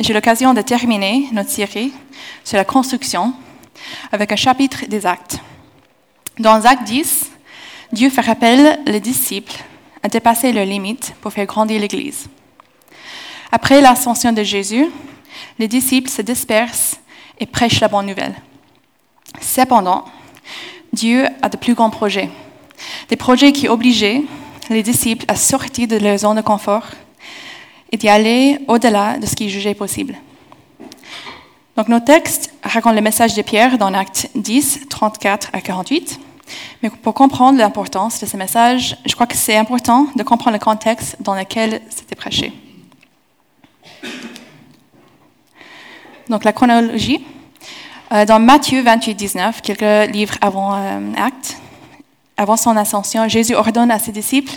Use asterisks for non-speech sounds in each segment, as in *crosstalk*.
j'ai l'occasion de terminer notre série sur la construction avec un chapitre des actes. Dans Acte 10, Dieu fait appel les disciples à dépasser leurs limites pour faire grandir l'Église. Après l'ascension de Jésus, les disciples se dispersent et prêchent la bonne nouvelle. Cependant, Dieu a de plus grands projets, des projets qui obligeaient les disciples à sortir de leur zone de confort et d'y aller au-delà de ce qu'ils jugeaient possible. Donc nos textes racontent le message de Pierre dans Acte 10, 34 à 48. Mais pour comprendre l'importance de ce message, je crois que c'est important de comprendre le contexte dans lequel c'était prêché. Donc la chronologie. Euh, dans Matthieu 28, 19, quelques livres avant euh, Acte, avant son ascension, Jésus ordonne à ses disciples,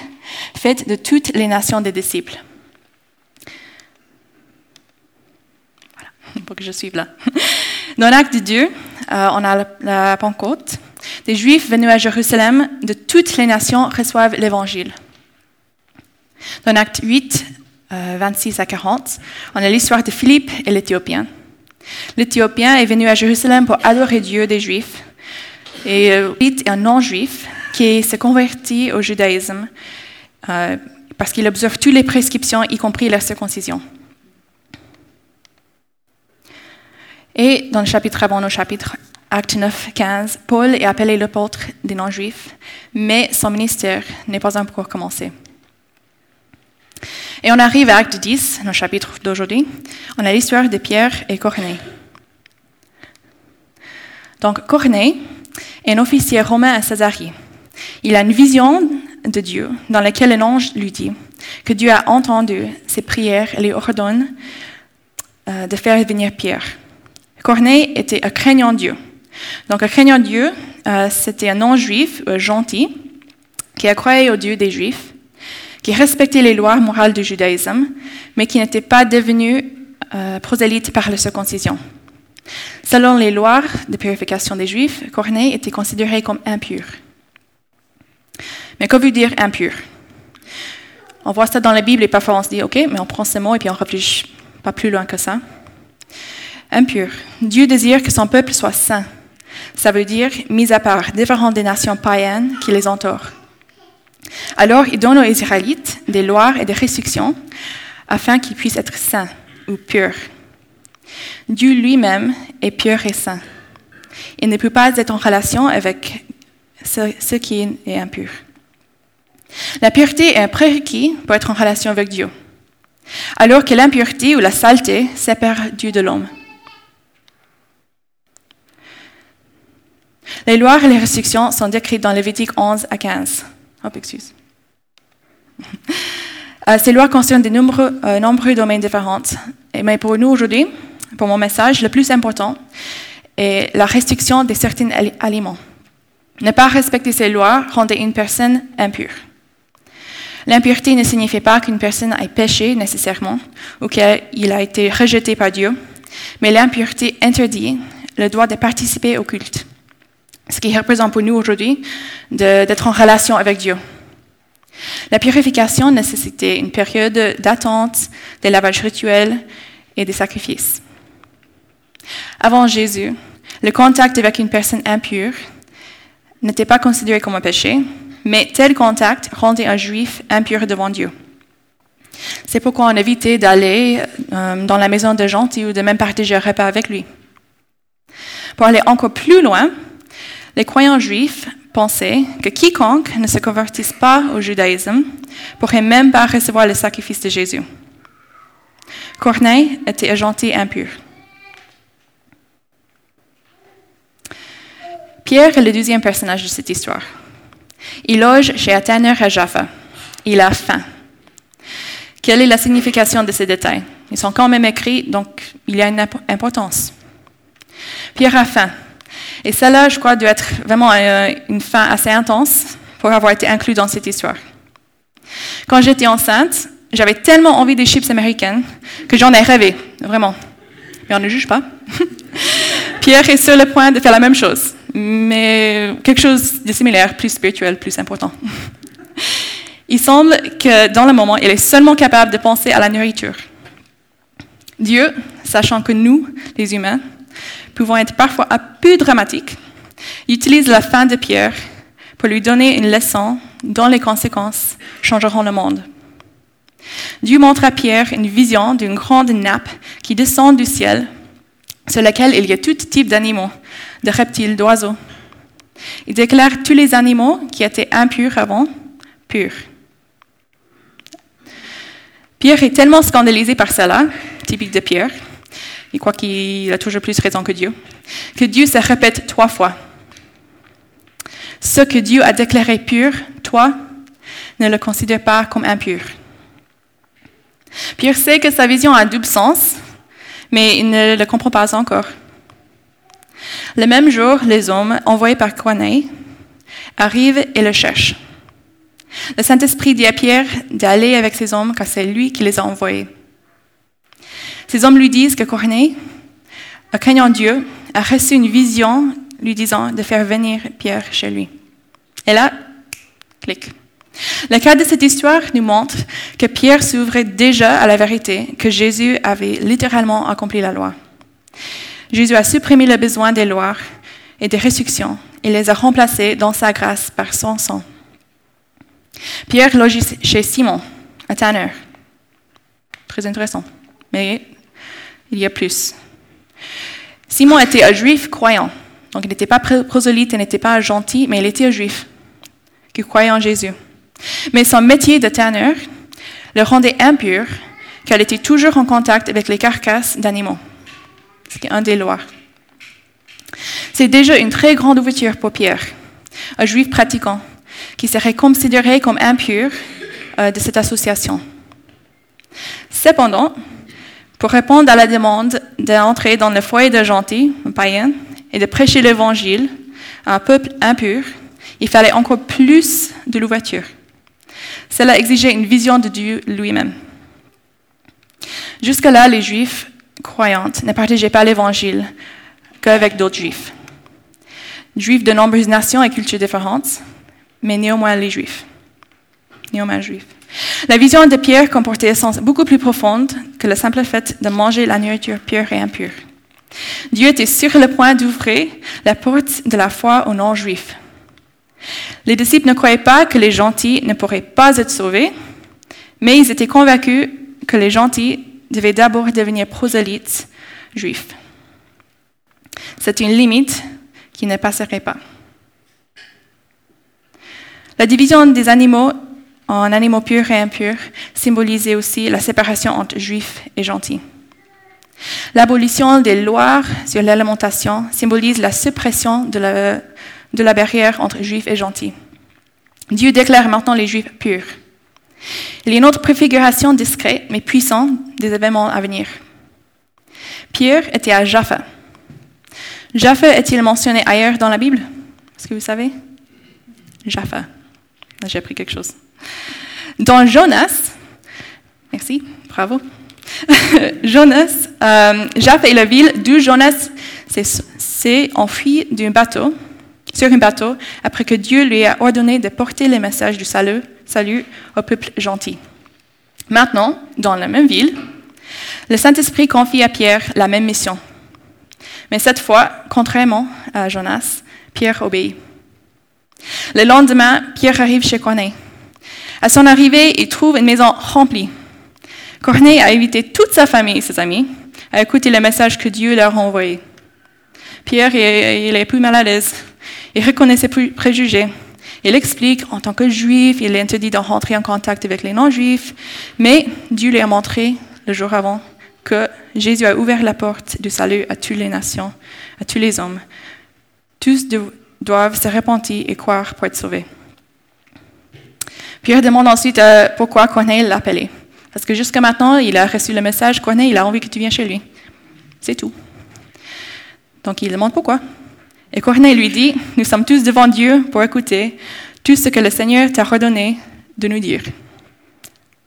faites de toutes les nations des disciples. Voilà, pour que je suive là. *laughs* Dans l'acte de Dieu, euh, on a la, Pentecôte. Des Juifs venus à Jérusalem de toutes les nations reçoivent l'Évangile. Dans l'acte 8, 26 à 40, on a l'histoire de Philippe et l'Éthiopien. L'Éthiopien est venu à Jérusalem pour adorer Dieu des Juifs. Et Philippe est un non-juif qui s'est converti au judaïsme euh, parce qu'il observe toutes les prescriptions, y compris la circoncision. Et dans le chapitre avant, au chapitre Acte 9, 15, Paul est appelé l'apôtre des non-juifs, mais son ministère n'est pas encore commencé. Et on arrive à Acte 10, le chapitre d'aujourd'hui. On a l'histoire de Pierre et Corneille. Donc, Corneille est un officier romain à Césarie. Il a une vision de Dieu dans laquelle un ange lui dit que Dieu a entendu ses prières et lui ordonne euh, de faire venir Pierre. Corneille était un craignant Dieu. Donc un craignant Dieu, euh, c'était un non-juif euh, gentil qui croyé au Dieu des Juifs, qui respectait les lois morales du judaïsme, mais qui n'était pas devenu prosélyte par la circoncision. Selon les lois de purification des Juifs, Corneille était considéré comme impur. Mais que veut dire impur? On voit ça dans la Bible et parfois on se dit, OK, mais on prend ce mot et puis on réfléchit pas plus loin que ça. Impur. Dieu désire que son peuple soit saint. Ça veut dire mis à part, différent des nations païennes qui les entourent. Alors, il donne aux Israélites des lois et des restrictions afin qu'ils puissent être saints ou purs. Dieu lui-même est pur et saint. Il ne peut pas être en relation avec ce qui est impur. La pureté est un prérequis pour être en relation avec Dieu, alors que l'impureté ou la saleté sépare Dieu de l'homme. Les lois et les restrictions sont décrites dans Lévitique 11 à 15. Hop, excuse. *laughs* Euh, ces lois concernent de nombreux, euh, nombreux domaines différents. Mais pour nous aujourd'hui, pour mon message, le plus important est la restriction de certains aliments. Ne pas respecter ces lois rendait une personne impure. L'impureté ne signifie pas qu'une personne ait péché nécessairement ou qu'il a été rejeté par Dieu, mais l'impureté interdit le droit de participer au culte, ce qui représente pour nous aujourd'hui d'être en relation avec Dieu. La purification nécessitait une période d'attente, des lavages rituels et des sacrifices. Avant Jésus, le contact avec une personne impure n'était pas considéré comme un péché, mais tel contact rendait un juif impur devant Dieu. C'est pourquoi on évitait d'aller euh, dans la maison de gentil ou de même partager un repas avec lui. Pour aller encore plus loin, les croyants juifs pensaient que quiconque ne se convertisse pas au judaïsme pourrait même pas recevoir le sacrifice de Jésus. Corneille était un gentil impur. Pierre est le deuxième personnage de cette histoire. Il loge chez Athéner à Jaffa. Il a faim. Quelle est la signification de ces détails? Ils sont quand même écrits, donc il y a une importance. Pierre a faim. Et cela, je crois, doit être vraiment euh, une faim assez intense pour avoir été inclus dans cette histoire. Quand j'étais enceinte, j'avais tellement envie des chips américaines que j'en ai rêvé, vraiment. Mais on ne juge pas. *laughs* Pierre est sur le point de faire la même chose mais quelque chose de similaire, plus spirituel, plus important. Il semble que dans le moment, il est seulement capable de penser à la nourriture. Dieu, sachant que nous, les humains, pouvons être parfois un peu dramatiques, utilise la fin de Pierre pour lui donner une leçon dont les conséquences changeront le monde. Dieu montre à Pierre une vision d'une grande nappe qui descend du ciel, sur laquelle il y a tout type d'animaux, de reptiles, d'oiseaux. Il déclare tous les animaux qui étaient impurs avant, purs. Pierre est tellement scandalisé par cela, typique de Pierre, il croit qu'il a toujours plus raison que Dieu, que Dieu se répète trois fois. Ce que Dieu a déclaré pur, toi, ne le considère pas comme impur. Pierre sait que sa vision a un double sens, mais il ne le comprend pas encore. Le même jour, les hommes envoyés par Corneille arrivent et le cherchent. Le Saint-Esprit dit à Pierre d'aller avec ces hommes car c'est lui qui les a envoyés. Ces hommes lui disent que Corneille, craignant Dieu, a reçu une vision lui disant de faire venir Pierre chez lui. Et là, clic. Le cas de cette histoire nous montre que Pierre s'ouvrait déjà à la vérité, que Jésus avait littéralement accompli la loi. Jésus a supprimé le besoin des lois et des restrictions et les a remplacés dans sa grâce par son sang. Pierre loge chez Simon, à Tanner. Très intéressant. Mais il y a plus. Simon était un juif croyant. Donc il n'était pas prosélyte, il n'était pas gentil, mais il était un juif qui croyait en Jésus. Mais son métier de tanneur le rendait impur, car il était toujours en contact avec les carcasses d'animaux. C'est un des lois. C'est déjà une très grande ouverture pour Pierre, un juif pratiquant, qui serait considéré comme impur euh, de cette association. Cependant, pour répondre à la demande d'entrer dans le foyer de gentils, un païen, et de prêcher l'évangile à un peuple impur, il fallait encore plus de l'ouverture. Cela exigeait une vision de Dieu lui-même. Jusque-là, les Juifs croyantes ne partageaient pas l'Évangile qu'avec d'autres Juifs. Juifs de nombreuses nations et cultures différentes, mais néanmoins les Juifs. Néanmoins Juifs. La vision de Pierre comportait un sens beaucoup plus profond que le simple fait de manger la nourriture pure et impure. Dieu était sur le point d'ouvrir la porte de la foi aux non-juifs. Les disciples ne croyaient pas que les gentils ne pourraient pas être sauvés, mais ils étaient convaincus que les gentils devaient d'abord devenir prosélytes juifs. C'est une limite qui ne passerait pas. La division des animaux en animaux purs et impurs symbolisait aussi la séparation entre juifs et gentils. L'abolition des lois sur l'alimentation symbolise la suppression de la, barrière entre juifs et gentils. Dieu déclare maintenant les juifs purs. Il y a une autre préfiguration discrète mais puissante des événements à venir. Pierre était à Jaffa. Jaffa est-il mentionné ailleurs dans la Bible? Est-ce que vous savez? Jaffa. J'ai appris quelque chose. Dans Jonas, merci, bravo. *laughs* Jonas, euh, la ville d'où Jonas s'est enfui d'un bateau, sur un bateau, après que Dieu lui a ordonné de porter les messages du salut, salut au peuple gentil. Maintenant, dans la même ville, le Saint-Esprit confie à Pierre la même mission. Mais cette fois, contrairement à Jonas, Pierre obéit. Le lendemain, Pierre arrive chez Corneille. À son arrivée, il trouve une maison remplie. Corneille a invité toute sa famille et ses amis à écouter le message que Dieu leur a envoyé. Pierre, il est plus mal à l'aise. Il reconnaît ses préjugés. Il explique, en tant que juif, il est interdit de rentrer en contact avec les non-juifs, mais Dieu lui a montré, le jour avant, que Jésus a ouvert la porte du salut à toutes les nations, à tous les hommes. Tous doivent se repentir et croire pour être sauvés. Pierre demande ensuite euh, pourquoi Corneille l'a appelé. Parce que jusqu'à maintenant, il a reçu le message, Corneille, il a envie que tu viennes chez lui. C'est tout. Donc il demande pourquoi. Et Corneille lui dit, nous sommes tous devant Dieu pour écouter tout ce que le Seigneur t'a redonné de nous dire.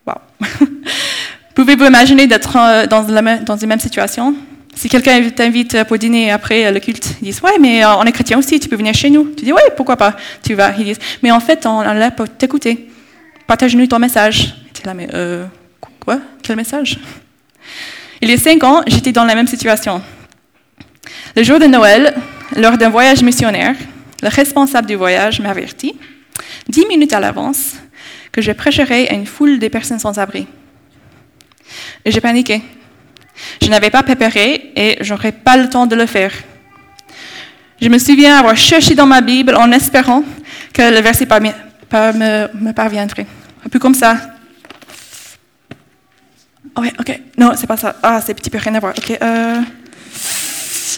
Wow. *laughs* Pouvez-vous imaginer d'être euh, dans, une même situation? Si quelqu'un t'invite pour dîner après le culte, ils disent, ouais, mais euh, on est chrétien aussi, tu peux venir chez nous. Tu dis, ouais, pourquoi pas? Tu vas. Ils disent, mais en fait, on est là pour t'écouter. Partage-nous ton message. Euh, Quoi? Quel message? Il y a cinq ans, j'étais dans la même situation. Le jour de Noël, lors d'un voyage missionnaire, le responsable du voyage m'avertit, dix minutes à l'avance, que je prêcherais à une foule de personnes sans abri. Et j'ai paniqué. Je n'avais pas préparé et j'aurais pas le temps de le faire. Je me souviens avoir cherché dans ma Bible en espérant que le verset me, parviendrait. Un peu comme ça. Oui, ok. Non, c'est pas ça. Ah, c'est petit peu rien à voir. Ok. Euh,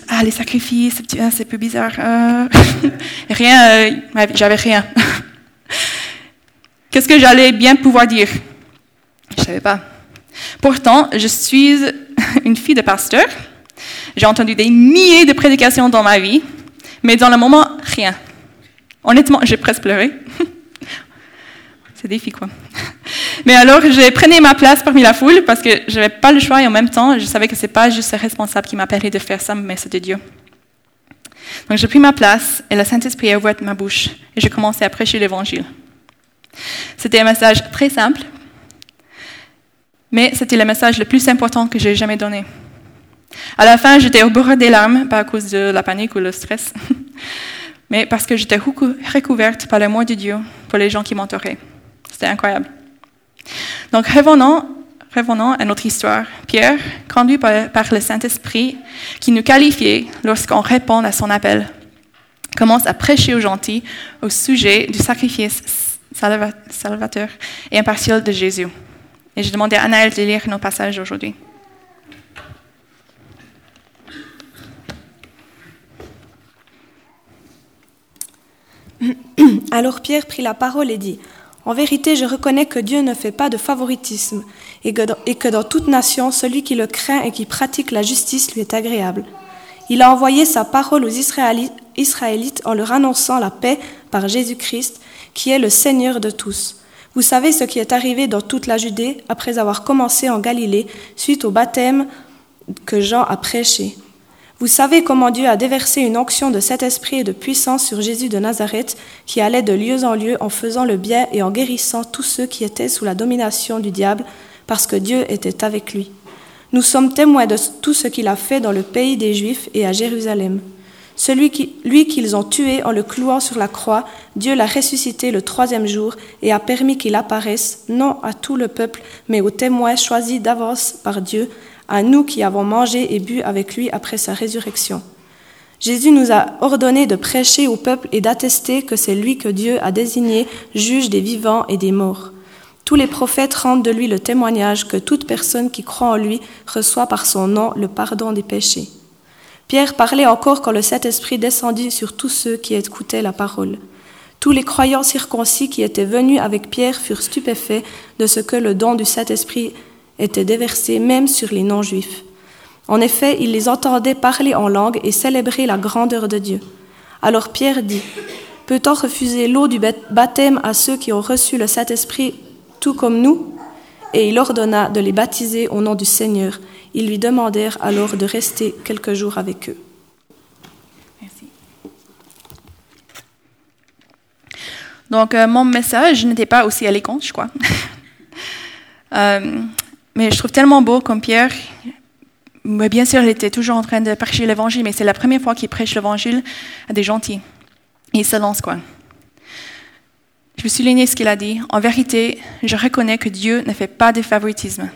ah, les sacrifices, c'est un peu bizarre. Euh, *laughs* rien, euh, j'avais rien. *laughs* Qu'est-ce que j'allais bien pouvoir dire? Je ne savais pas. Pourtant, je suis *laughs* une fille de pasteur. J'ai entendu des milliers de prédications dans ma vie, mais dans le moment, rien. Honnêtement, j'ai presque pleuré. C'est défi, quoi. *laughs* Mais alors, j'ai pris ma place parmi la foule parce que je n'avais pas le choix et en même temps, je savais que ce n'est pas juste le responsable qui m'a permis de faire ça, mais de Dieu. Donc, j'ai pris ma place et le Saint-Esprit a ouvert ma bouche et j'ai commencé à prêcher l'Évangile. C'était un message très simple, mais c'était le message le plus important que j'ai jamais donné. À la fin, j'étais au bord des larmes, pas à cause de la panique ou le stress, *laughs* mais parce que j'étais recouverte par l'amour de Dieu pour les gens qui m'entouraient. C'était incroyable. Donc, revenons, revenons à notre histoire. Pierre, conduit par, le Saint-Esprit, qui nous qualifiait lorsqu'on répond à son appel, commence à prêcher aux gentils au sujet du sacrifice salvateur et impartial de Jésus. Et je demandais à Anaël de lire nos passages aujourd'hui. *coughs* Alors Pierre prit la parole et dit, En vérité, je reconnais que Dieu ne fait pas de favoritisme et que, dans, toute nation, celui qui le craint et qui pratique la justice lui est agréable. Il a envoyé sa parole aux Israélites en leur annonçant la paix par Jésus-Christ, qui est le Seigneur de tous. Vous savez ce qui est arrivé dans toute la Judée après avoir commencé en Galilée suite au baptême que Jean a prêché. Vous savez comment Dieu a déversé une onction de cet esprit et de puissance sur Jésus de Nazareth, qui allait de lieu en lieu en faisant le bien et en guérissant tous ceux qui étaient sous la domination du diable, parce que Dieu était avec lui. Nous sommes témoins de tout ce qu'il a fait dans le pays des Juifs et à Jérusalem. Celui qui, lui qu'ils ont tué en le clouant sur la croix, Dieu l'a ressuscité le troisième jour et a permis qu'il apparaisse, non à tout le peuple, mais aux témoins choisis d'avance par Dieu, à nous qui avons mangé et bu avec lui après sa résurrection. Jésus nous a ordonné de prêcher au peuple et d'attester que c'est lui que Dieu a désigné juge des vivants et des morts. Tous les prophètes rendent de lui le témoignage que toute personne qui croit en lui reçoit par son nom le pardon des péchés. Pierre parlait encore quand le Saint-Esprit descendit sur tous ceux qui écoutaient la parole. Tous les croyants circoncis qui étaient venus avec Pierre furent stupéfaits de ce que le don du Saint-Esprit était déversé même sur les non-juifs. En effet, ils les entendaient parler en langue et célébrer la grandeur de Dieu. Alors Pierre dit, Peut-on refuser l'eau du baptême à ceux qui ont reçu le Saint-Esprit tout comme nous? Et il ordonna de les baptiser au nom du Seigneur. Ils lui demandèrent alors de rester quelques jours avec eux. Merci. Donc, euh, mon message n'était pas aussi éloquent, je crois. *laughs* Euh, mais je trouve tellement beau comme Pierre. Mais bien sûr, il était toujours en train de prêcher l'évangile, mais c'est la première fois qu'il prêche l'évangile à des gentils. il se lance, quoi. Je veux souligner ce qu'il a dit. En vérité, je reconnais que Dieu ne fait pas de favoritisme.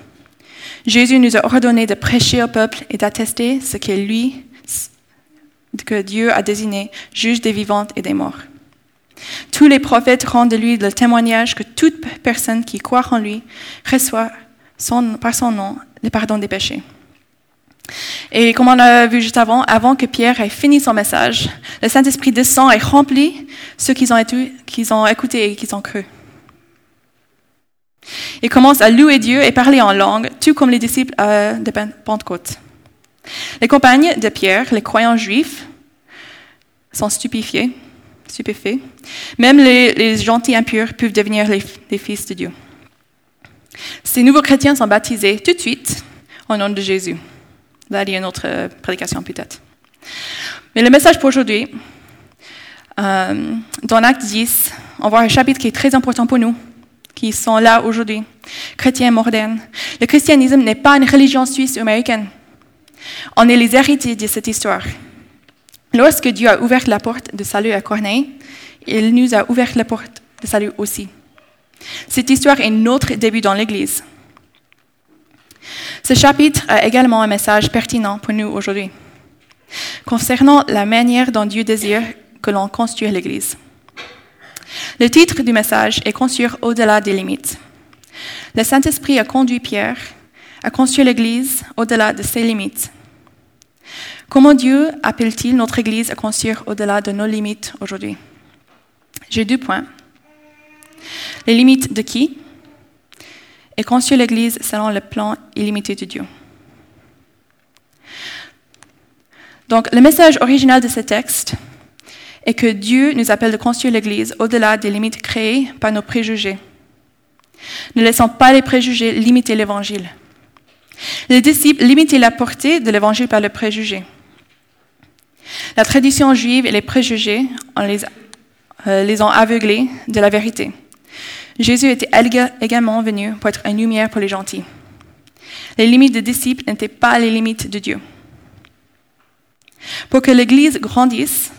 Jésus nous a ordonné de prêcher au peuple et d'attester ce qu'est lui, que Dieu a désigné, juge des vivants et des morts. Tous les prophètes rendent de lui le témoignage que toute personne qui croit en lui reçoit par son nom le pardon des péchés. Et comme on a vu juste avant, avant que Pierre ait fini son message, le Saint-Esprit descend et remplit ceux qu'ils ont, qu'ils ont écoutés et qu'ils ont cru. Il commence à louer Dieu et parler en langue, tout comme les disciples euh, de Pentecôte. Les compagnes de Pierre, les croyants juifs, sont stupéfiés, stupéfaits. Même les, gentils impurs peuvent devenir les, fils de Dieu. Ces nouveaux chrétiens sont baptisés tout de suite au nom de Jésus. Là, il y a une autre euh, prédication peut-être. Mais le message pour aujourd'hui, euh, dans Acte 10, on voit un chapitre qui est très important pour nous qui sont là aujourd'hui, chrétiens modernes. Le christianisme n'est pas une religion suisse ou américaine. On est les héritiers de cette histoire. Lorsque Dieu a ouvert la porte de salut à Corneille, il nous a ouvert la porte de salut aussi. Cette histoire est notre début dans l'Église. Ce chapitre a également un message pertinent pour nous aujourd'hui concernant la manière dont Dieu désire que l'on construise l'Église. Le titre du message est Construire au-delà des limites. Le Saint-Esprit a conduit Pierre à construire l'Église au-delà de ses limites. Comment Dieu appelle-t-il notre Église à construire au-delà de nos limites aujourd'hui? J'ai deux points. Les limites de qui? Et construire l'Église selon le plan illimité de Dieu. Donc, le message original de ce texte est que Dieu nous appelle de construire l'Église au-delà des limites créées par nos préjugés. Ne laissons pas les préjugés limiter l'Évangile. Les disciples limitaient la portée de l'Évangile par le préjugé. La tradition juive et les préjugés euh, les ont aveuglés de la vérité. Jésus était également venu pour être une lumière pour les gentils. Les limites des disciples n'étaient pas les limites de Dieu. Pour que l'Église grandisse,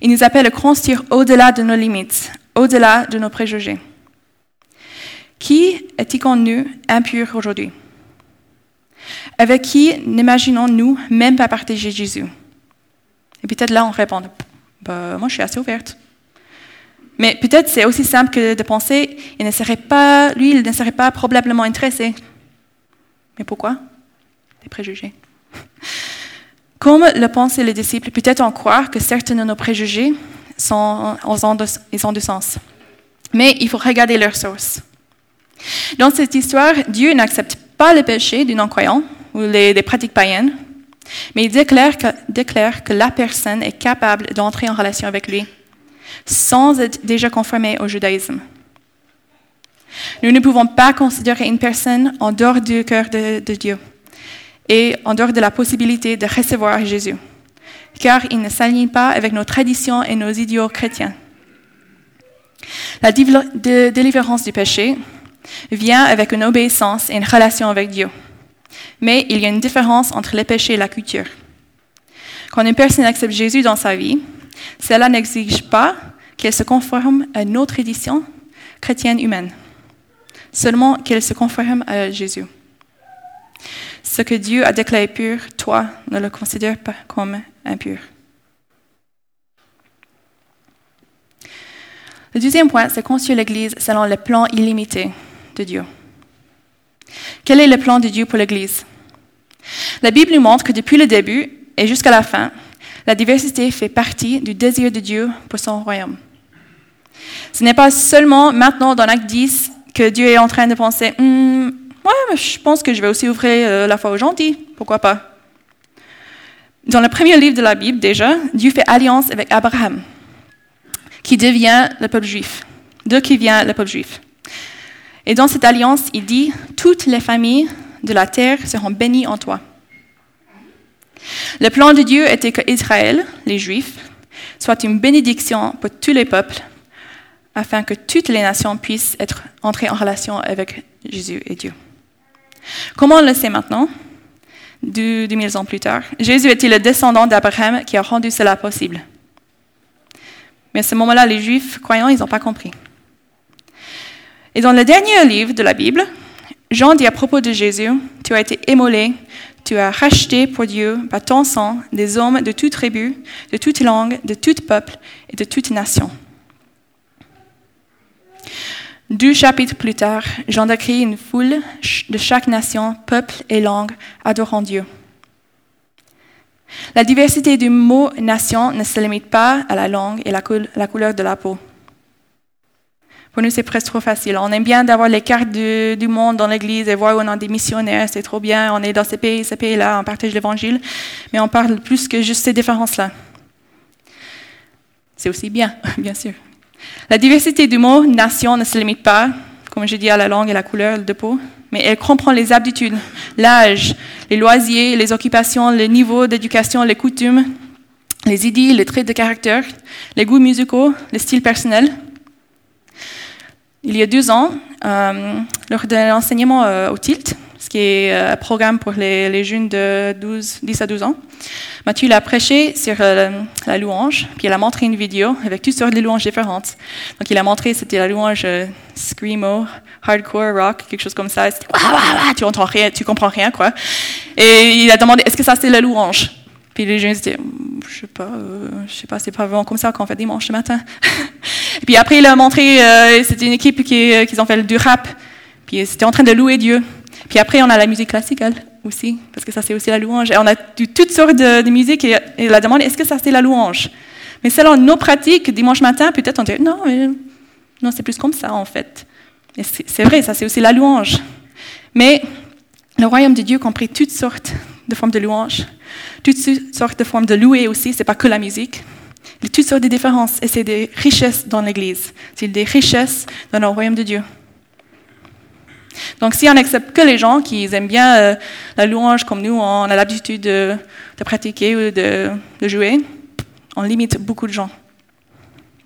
il nous appelle à construire au-delà de nos limites, au-delà de nos préjugés. Qui est-il impur aujourd'hui? Avec qui n'imaginons-nous même pas partager Jésus? Et peut-être là, on répond bah, Moi, je suis assez ouverte. Mais peut-être c'est aussi simple que de penser il ne serait pas, lui, il ne serait pas probablement intéressé. Mais pourquoi? Des préjugés. *laughs* Comme le pensaient les disciples, peut-être en croire que certains de nos préjugés sont, ont, ils ont du sens. Mais il faut regarder leur source. Dans cette histoire, Dieu n'accepte pas le péché du non-croyant ou les, des pratiques païennes, mais il déclare déclare que la personne est capable d'entrer en relation avec lui sans être déjà conformée au judaïsme. Nous ne pouvons pas considérer une personne en dehors du cœur de Dieu et en dehors de la possibilité de recevoir Jésus, car il ne s'aligne pas avec nos traditions et nos idéaux chrétiens. La délivrance du péché vient avec une obéissance et une relation avec Dieu. Mais il y a une différence entre le péché et la culture. Quand une personne accepte Jésus dans sa vie, cela n'exige pas qu'elle se conforme à nos traditions chrétiennes humaines, seulement qu'elle se conforme à Jésus. Ce que Dieu a déclaré pur, toi, ne le considère pas comme impur. Le deuxième point, c'est construire l'Église selon le plan illimité de Dieu. Quel est le plan de Dieu pour l'Église? La Bible nous montre que depuis le début et jusqu'à la fin, la diversité fait partie du désir de Dieu pour son royaume. Ce n'est pas seulement maintenant dans l'acte 10 que Dieu est en train de penser, hmm, Ouais, je pense que je vais aussi ouvrir euh, la foi aux gentils. Pourquoi pas Dans le premier livre de la Bible, déjà, Dieu fait alliance avec Abraham, qui devient le peuple juif, de qui vient le peuple juif. Et dans cette alliance, il dit Toutes les familles de la terre seront bénies en toi. Le plan de Dieu était que Israël, les Juifs, soit une bénédiction pour tous les peuples, afin que toutes les nations puissent être entrées en relation avec Jésus et Dieu. Comment on le sait maintenant, 2000 ans plus tard Jésus était le descendant d'Abraham qui a rendu cela possible? Mais à ce moment-là, les Juifs croyants, ils n'ont pas compris. Et dans le dernier livre de la Bible, Jean dit à propos de Jésus, tu as été émolé, tu as racheté pour Dieu par ton sang des hommes de toute tribu, de toute langue, de tout peuple et de toute nation. Deux chapitres plus tard, Jean décrit une foule de chaque nation, peuple et langue adorant Dieu. La diversité du mot nation ne se limite pas à la langue et la, couleur de la peau. Pour nous, c'est presque trop facile. On aime bien d'avoir les cartes du, monde dans l'Église et voir où on a des missionnaires, c'est trop bien. On est dans ces pays, ces pays-là, on partage l'Évangile, mais on parle plus que juste ces différences-là. C'est aussi bien, *laughs* bien sûr. La diversité du mot nation ne se limite pas, comme je dis, à la langue et la couleur de peau, mais elle comprend les habitudes, l'âge, les loisirs, les occupations, le niveau d'éducation, les coutumes, les idées, les traits de caractère, les goûts musicaux, les styles personnels. Il y a deux ans, euh, lors de l'enseignement euh, au TILT, ce qui est euh, un programme pour les, jeunes de 12, 10 à 12 ans, Mathieu a prêché sur la louange, puis il a montré une vidéo avec toutes sortes de louanges différentes. Donc il a montré, c'était la louange screamo, hardcore, rock, quelque chose comme ça. tu entends rien, tu comprends rien, quoi. Et il a demandé, est-ce que ça c'est la louange? Puis les jeunes disaient, je sais pas, je sais pas, c'est pas vraiment comme ça qu'on fait dimanche matin. Et *laughs* puis après, il a montré, euh, c'était une équipe qui, euh, qui ont fait du rap. Puis c'était en train de louer Dieu. Puis après, on a la musique classique aussi, parce que ça c'est aussi la louange. Et on a toutes sortes de, de musique et, il a demandé est-ce que ça c'est la louange? Mais selon nos pratiques, dimanche matin, peut-être on dirait non, mais, non, c'est plus comme ça en fait. Et c'est vrai, ça c'est aussi la louange. Mais le royaume de Dieu compris toutes sortes de formes de louange, toutes sortes de formes de louer aussi, c'est pas que la musique. Il y a toutes sortes de différences et c'est des richesses dans l'Église. C'est des richesses dans le royaume de Dieu. Donc si on accepte que les gens qui aiment bien euh, la louange comme nous, on a l'habitude de, pratiquer ou de, jouer, on limite beaucoup de gens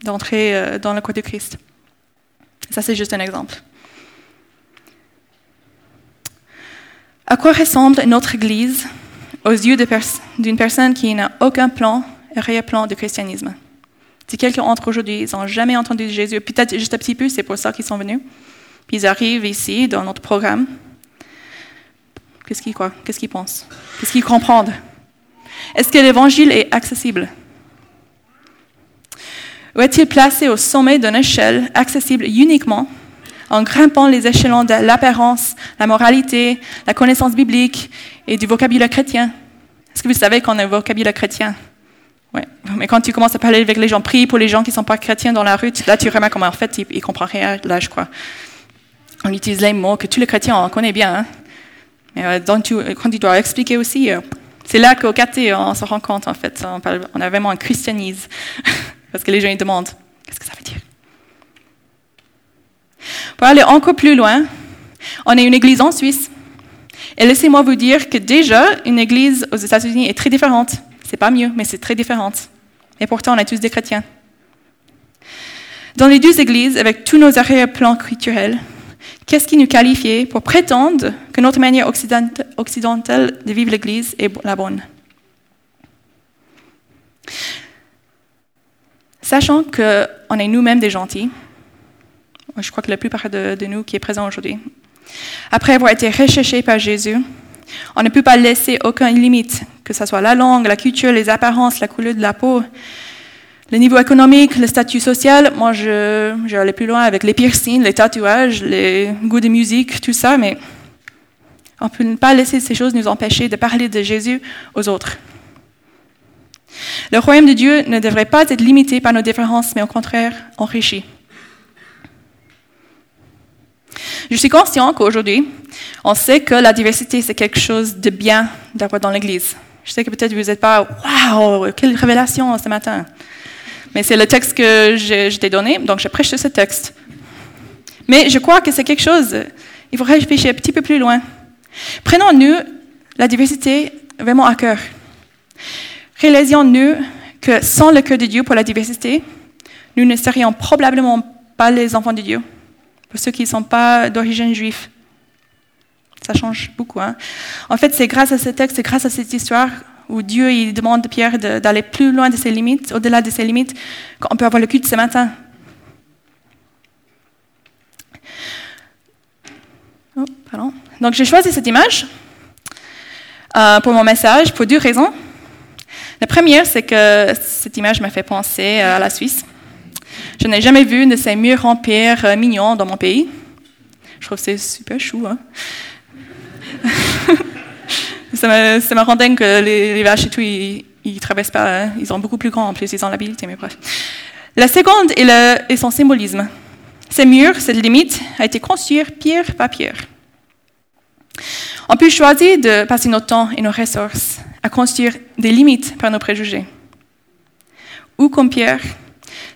d'entrer euh, dans le corps de Christ. Ça, c'est juste un exemple. À quoi ressemble notre Église aux yeux d'une personne qui n'a aucun plan arrière-plan du christianisme? Si quelqu'un entre aujourd'hui, ils n'ont jamais entendu de Jésus, peut-être juste un petit peu, c'est pour ça qu'ils sont venus. Puis ils arrivent ici, dans notre programme. Qu'est-ce qu'ils croient? Qu'est-ce qu'ils pensent? Qu'est-ce qu'ils comprennent? Est-ce que l'évangile est accessible? Ou est-il placé au sommet d'une échelle accessible uniquement en grimpant les échelons de l'apparence, la moralité, la connaissance biblique et du vocabulaire chrétien Est-ce que vous savez qu'on a un vocabulaire chrétien? Ouais. Mais quand tu commences à parler avec les gens, prie pour les gens qui ne sont pas chrétiens dans la rue, là tu remarques comment en fait ils ne comprennent rien, là je crois. On utilise les mots que tous les chrétiens on connaît bien. Hein. Mais euh, quand tu dois expliquer aussi, euh, c'est là qu'au caté on se rend compte en fait. On, parle, on a vraiment un christianisme. *laughs* Parce que les gens ils demandent qu'est-ce que ça veut dire? Pour aller encore plus loin, on est une église en Suisse. Et laissez-moi vous dire que déjà, une église aux États-Unis est très différente c'est pas mieux, mais c'est très différent. Et pourtant, on est tous des chrétiens. Dans les deux églises, avec tous nos arrière-plans culturels, qu'est-ce qui nous qualifiait pour prétendre que notre manière occidentale de vivre l'Église est la bonne? Sachant qu'on est nous-mêmes des gentils, je crois que la plupart de, nous qui est présent aujourd'hui, après avoir été recherchés par Jésus, on ne peut pas laisser aucune limite, que ce soit la langue, la culture, les apparences, la couleur de la peau, le niveau économique, le statut social. Moi, je, je aller plus loin avec les piercings, les tatouages, les goûts de musique, tout ça, mais on ne peut pas laisser ces choses nous empêcher de parler de Jésus aux autres. Le royaume de Dieu ne devrait pas être limité par nos différences, mais au contraire enrichi. Je suis conscient qu'aujourd'hui, on sait que la diversité, c'est quelque chose de bien d'avoir dans l'Église. Je sais que peut-être vous n'êtes pas, waouh, quelle révélation ce matin. Mais c'est le texte que je, t'ai donné, donc je prêche ce texte. Mais je crois que c'est quelque chose, il faut réfléchir un petit peu plus loin. Prenons-nous la diversité vraiment à cœur. Réalisons-nous que sans le cœur de Dieu pour la diversité, nous ne serions probablement pas les enfants de Dieu pour ceux qui ne sont pas d'origine juive. Ça change beaucoup. Hein. En fait, c'est grâce à ce texte, c'est grâce à cette histoire où Dieu il demande à Pierre d'aller plus loin de ses limites, au-delà de ses limites, qu'on peut avoir le culte ce matin. Oh. Donc j'ai choisi cette image euh, pour mon message pour deux raisons. La première, c'est que cette image m'a fait penser à la Suisse. Je n'ai jamais vu de ces murs en pierre euh, mignons dans mon pays. Je trouve que c'est super chou. Hein. *laughs* ça, me, ça que les, vaches et tout, ils, ne traversent pas. Hein. Ils sont beaucoup plus grands en plus, ils ont l'habilité, mais bref. La seconde est, le, son symbolisme. Ces murs, cette limite, a été construite pierre par pierre. On peut choisir de passer notre temps et nos ressources à construire des limites par nos préjugés. Ou comme Pierre,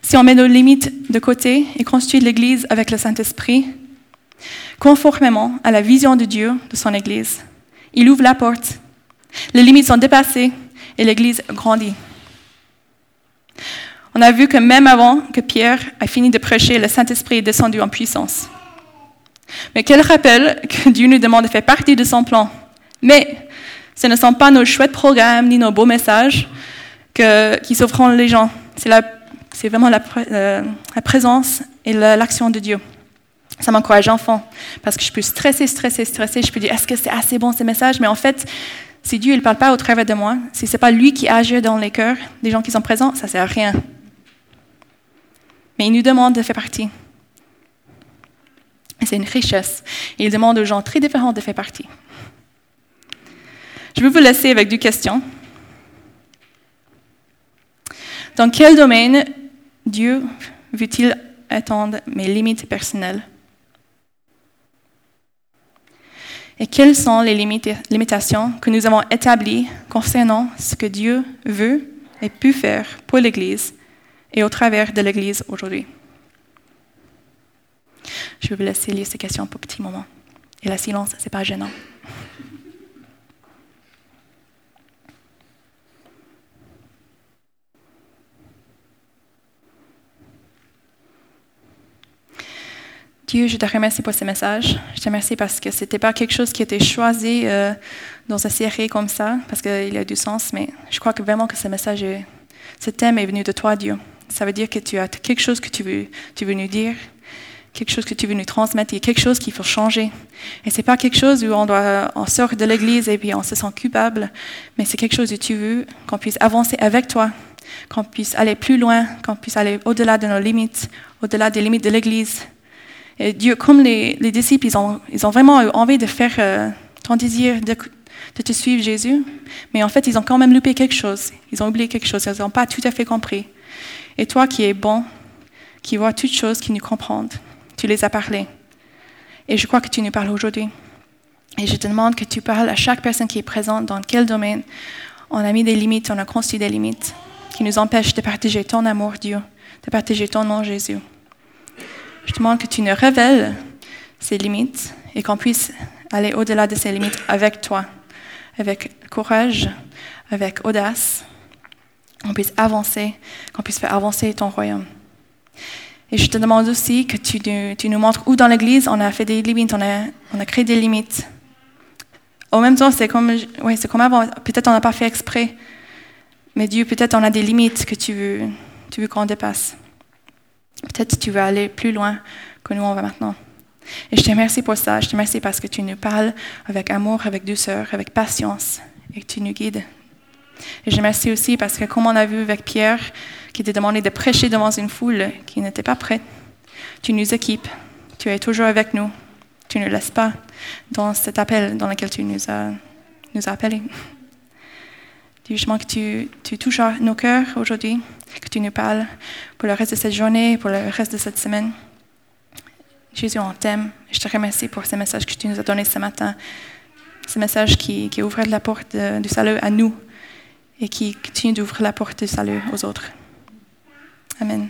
si on met nos limites de côté et construit l'Église avec le Saint-Esprit, conformément à la vision de Dieu de son Église, il ouvre la porte. Les limites sont dépassées et l'Église grandit. On a vu que même avant que Pierre a fini de prêcher, le Saint-Esprit est descendu en puissance. Mais quel rappel que Dieu nous demande de faire partie de son plan. Mais ce ne sont pas nos chouettes programmes ni nos beaux messages qui sauveront les gens. C'est vraiment la, euh, présence et l'action de Dieu. Ça m'encourage enfant parce que je peux stresser, stresser, stresser. Je peux dire est-ce que c'est assez bon ces messages? Mais en fait, si Dieu ne parle pas au travers de moi, si ce n'est pas lui qui agit dans les cœurs des gens qui sont présents, ça ne sert à rien. Mais il nous demande de faire partie. C'est une richesse. Il demande aux gens très différents de faire partie. Je vais vous laisser avec deux questions. Dans quel domaine Dieu veut-il attendre mes limites personnelles? Et quelles sont les limitations que nous avons établies concernant ce que Dieu veut et peut faire pour l'Église et au travers de l'Église aujourd'hui? Je vais vous laisser lire ces questions pour un petit moment. Et la silence, ce n'est pas gênant. Dieu, je te remercie pour ce message. Je te remercie parce que ce n'était pas quelque chose qui été choisi euh, dans une série comme ça, parce qu'il a du sens, mais je crois que vraiment que ce message, ce thème est venu de toi, Dieu. Ça veut dire que tu as quelque chose que tu veux, tu veux nous dire, quelque chose que tu veux nous transmettre, quelque chose qu'il faut changer. Et c'est pas quelque chose où on doit, on sort de l'église et puis on se sent coupable, mais c'est quelque chose où tu veux qu'on puisse avancer avec toi, qu'on puisse aller plus loin, qu'on puisse aller au-delà de nos limites, au-delà des limites de l'église. Dieu, comme les, disciples, ils ont, vraiment envie de faire euh, ton désir de, de te suivre, Jésus, mais en fait, ils ont quand même loupé quelque chose. Ils ont oublié quelque chose. Ils n'ont pas tout à fait compris. Et toi qui es bon, qui vois toutes choses, qui nous comprends, tu les as parlé. Et je crois que tu nous parles aujourd'hui. Et je te demande que tu parles à chaque personne qui est présente dans quel domaine on a mis des limites, on a construit des limites qui nous empêchent de partager ton amour, Dieu, de partager ton nom, Jésus. Je demande que tu nous révèles ces limites et qu'on puisse aller au-delà de ces limites avec toi, avec courage, avec audace, qu'on puisse avancer, qu'on puisse faire avancer ton royaume. Et je te demande aussi que tu, nous montres où dans l'Église on a fait des limites, on a, créé des limites. En même temps, c'est comme, c'est comme avant. Peut-être on n'a pas fait exprès. Mais Dieu, peut-être on a des limites que tu veux qu'on dépasse. Peut-être tu veux aller plus loin que nous on va maintenant. Et je te remercie pour ça. Je te remercie parce que tu nous parles avec amour, avec douceur, avec patience et que tu nous guides et je remercie aussi parce que comme on a vu avec Pierre, qui était demandé de prêcher devant une foule qui n'était pas prête, tu nous équipes, tu es toujours avec nous, tu ne laisses pas dans cet appel dans lequel tu nous as, nous as appelés. Je que tu, tu touches nos cœurs aujourd'hui, que tu nous parles pour le reste de cette journée, pour le reste de cette semaine. Jésus, on t'aime. Je te remercie pour ce message que tu nous as donné ce matin, ce message qui, qui ouvre la porte du salut à nous et qui continue d'ouvrir la porte du salut aux autres. Amen.